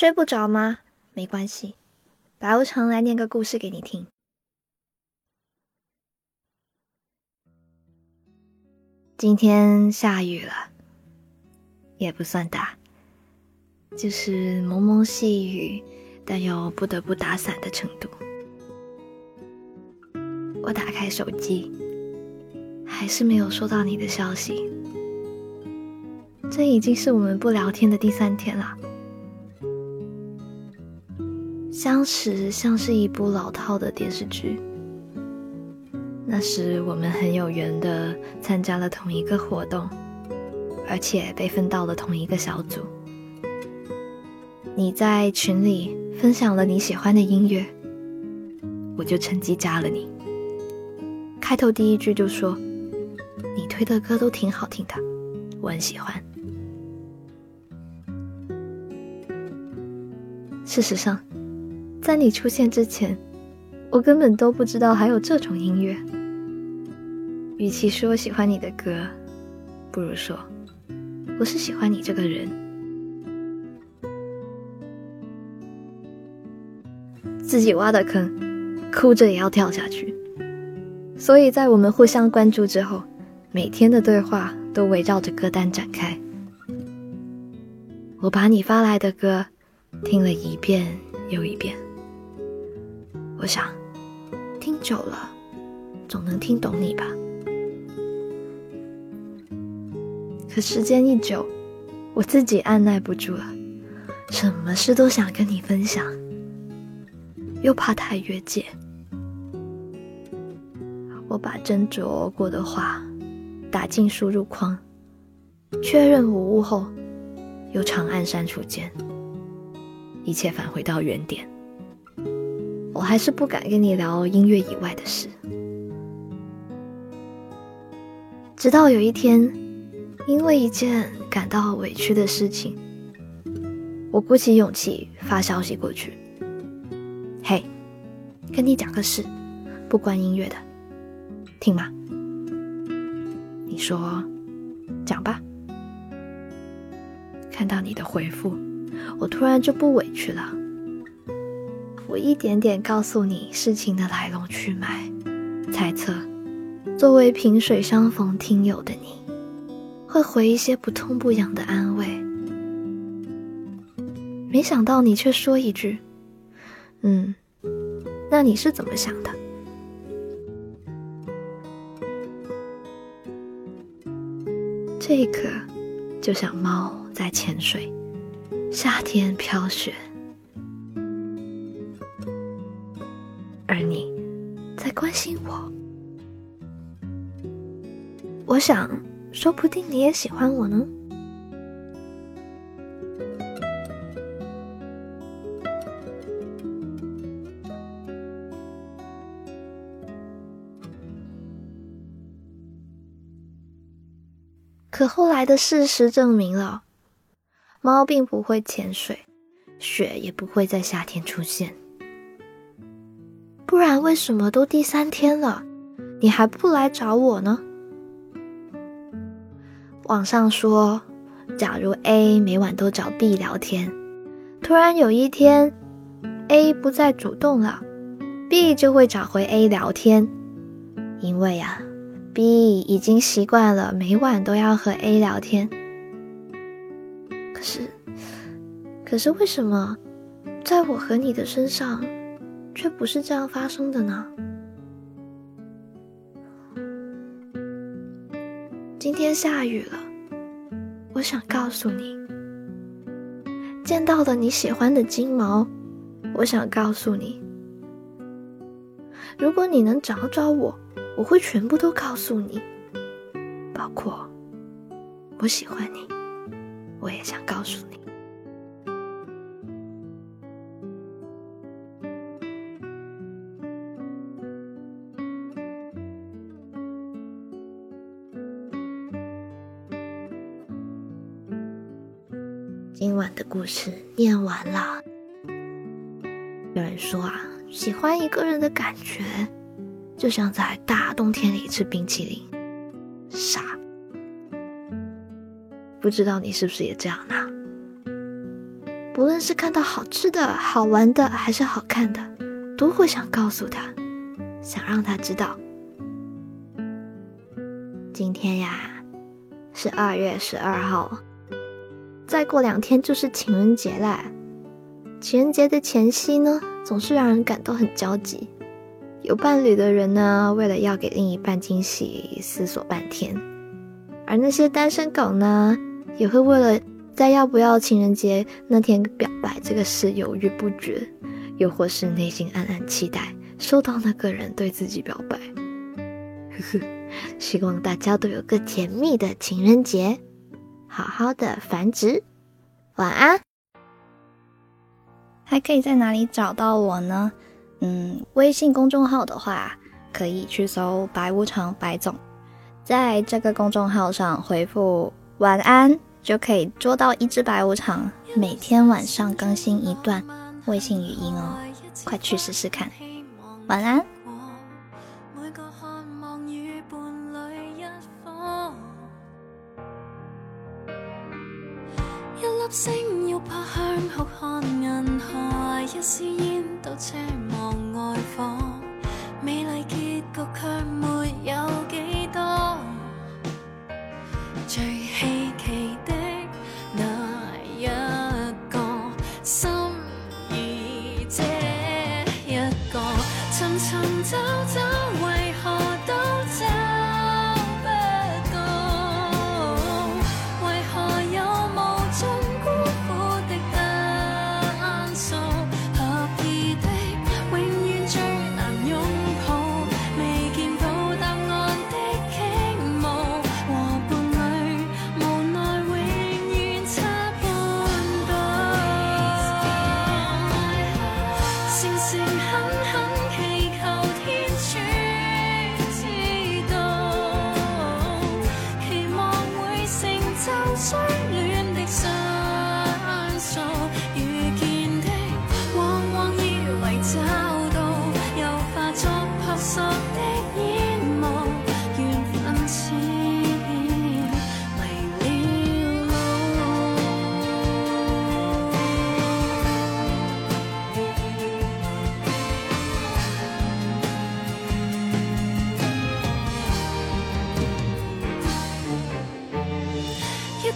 睡不着吗？没关系，白无常来念个故事给你听。今天下雨了，也不算大，就是蒙蒙细雨，但又不得不打伞的程度。我打开手机，还是没有收到你的消息。这已经是我们不聊天的第三天了。相识像是一部老套的电视剧。那时我们很有缘的参加了同一个活动，而且被分到了同一个小组。你在群里分享了你喜欢的音乐，我就趁机加了你。开头第一句就说：“你推的歌都挺好听的，我很喜欢。”事实上。在你出现之前，我根本都不知道还有这种音乐。与其说喜欢你的歌，不如说我是喜欢你这个人。自己挖的坑，哭着也要跳下去。所以在我们互相关注之后，每天的对话都围绕着歌单展开。我把你发来的歌听了一遍又一遍。我想，听久了，总能听懂你吧。可时间一久，我自己按耐不住了，什么事都想跟你分享，又怕太越界。我把斟酌过的话打进输入框，确认无误后，又长按删除键，一切返回到原点。我还是不敢跟你聊音乐以外的事。直到有一天，因为一件感到委屈的事情，我鼓起勇气发消息过去：“嘿，跟你讲个事，不关音乐的，听吗？”你说：“讲吧。”看到你的回复，我突然就不委屈了。我一点点告诉你事情的来龙去脉，猜测，作为萍水相逢听友的你，会回一些不痛不痒的安慰。没想到你却说一句：“嗯，那你是怎么想的？”这一刻，就像猫在潜水，夏天飘雪。我想，说不定你也喜欢我呢。可后来的事实证明了，猫并不会潜水，雪也不会在夏天出现。不然，为什么都第三天了，你还不来找我呢？网上说，假如 A 每晚都找 B 聊天，突然有一天 A 不再主动了，B 就会找回 A 聊天，因为啊，B 已经习惯了每晚都要和 A 聊天。可是，可是为什么，在我和你的身上？却不是这样发生的呢。天下雨了，我想告诉你，见到了你喜欢的金毛，我想告诉你，如果你能找找我，我会全部都告诉你，包括我喜欢你，我也想告诉你。今晚的故事念完了。有人说啊，喜欢一个人的感觉，就像在大冬天里吃冰淇淋，傻。不知道你是不是也这样呢？不论是看到好吃的、好玩的，还是好看的，都会想告诉他，想让他知道。今天呀，是二月十二号，再过两天就是情人节啦。情人节的前夕呢，总是让人感到很焦急。有伴侣的人呢，为了要给另一半惊喜，思索半天；而那些单身狗呢，也会为了在要不要情人节那天表白这个事犹豫不决，又或是内心暗暗期待收到那个人对自己表白。呵呵。希望大家都有个甜蜜的情人节，好好的繁殖。晚安。还可以在哪里找到我呢？嗯，微信公众号的话，可以去搜“白无常白总”，在这个公众号上回复“晚安”，就可以捉到一只白无常。每天晚上更新一段微信语音哦，快去试试看。晚安。星要拍向哭看银河，一丝烟都奢望爱火，美丽结局却没有几多。最稀奇很好。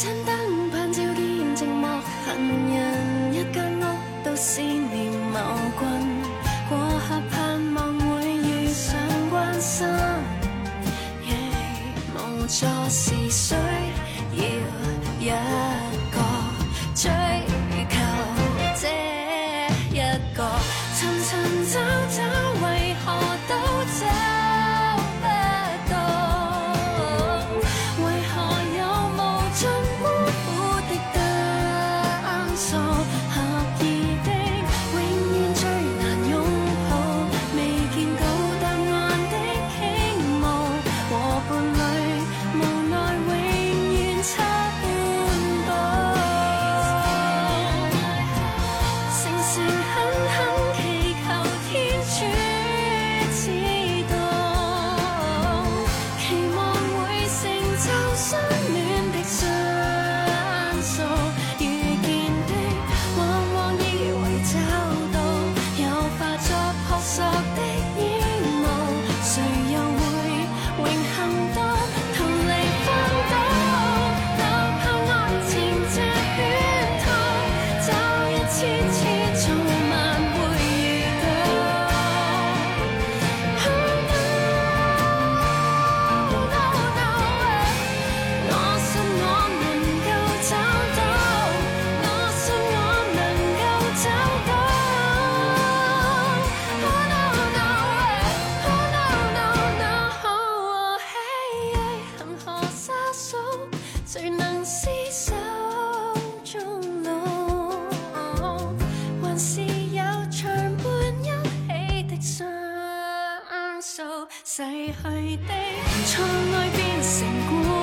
盏灯盼照见寂寞行人，一间屋都思念某君。过客盼望会遇上关心，无助是需要一个追求这一个，寻寻找找，窗外变成故